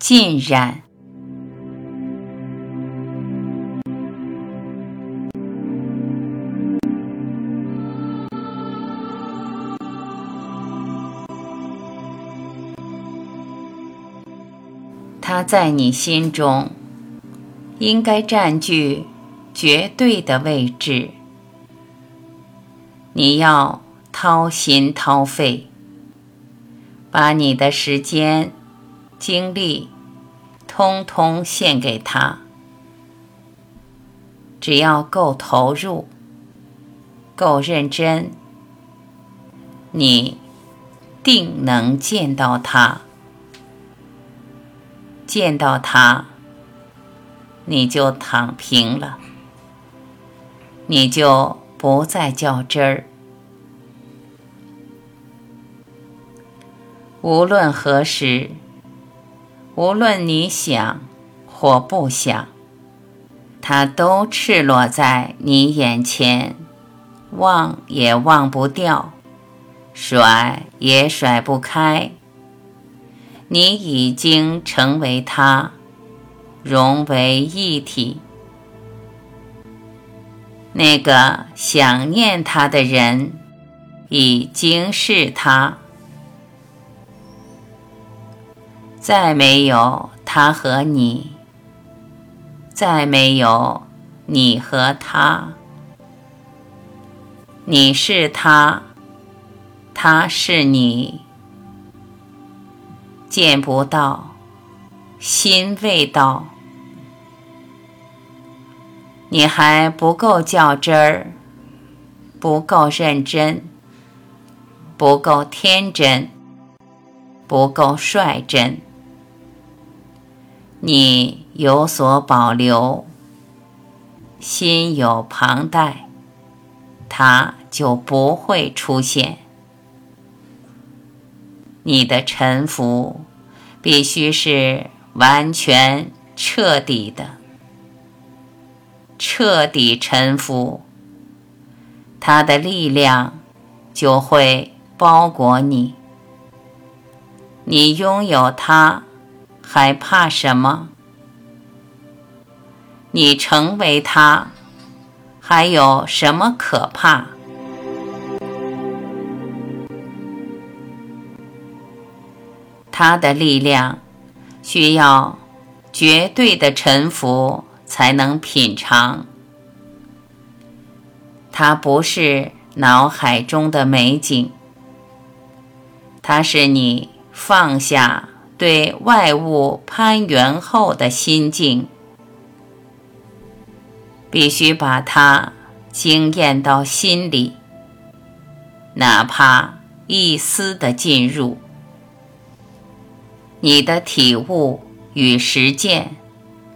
浸染。它在你心中应该占据绝对的位置。你要掏心掏肺，把你的时间、精力通通献给他。只要够投入、够认真，你定能见到他。见到他，你就躺平了，你就不再较真儿。无论何时，无论你想或不想，它都赤裸在你眼前，忘也忘不掉，甩也甩不开。你已经成为他，融为一体。那个想念他的人，已经是他。再没有他和你，再没有你和他。你是他，他是你。见不到，心未到，你还不够较真儿，不够认真，不够天真，不够率真。你有所保留，心有旁贷，它就不会出现。你的臣服必须是完全彻底的，彻底臣服，他的力量就会包裹你。你拥有他，还怕什么？你成为他，还有什么可怕？他的力量需要绝对的臣服才能品尝。它不是脑海中的美景，它是你放下对外物攀援后的心境。必须把它惊艳到心里，哪怕一丝的进入。你的体悟与实践，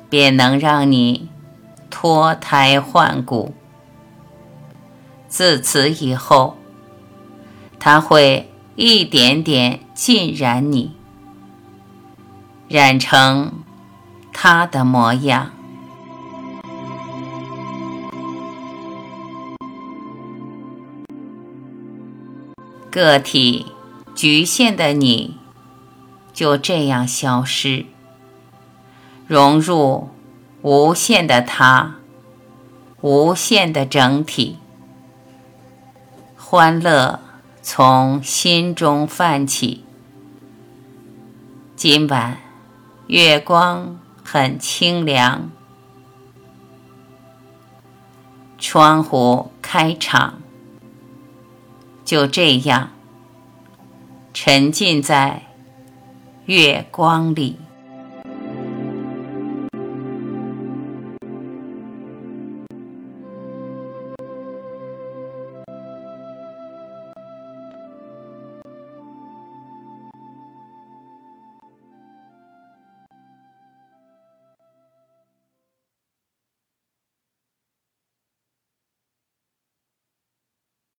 便能让你脱胎换骨。自此以后，它会一点点浸染你，染成他的模样。个体局限的你。就这样消失，融入无限的他，无限的整体。欢乐从心中泛起。今晚月光很清凉，窗户开敞。就这样沉浸在。月光里。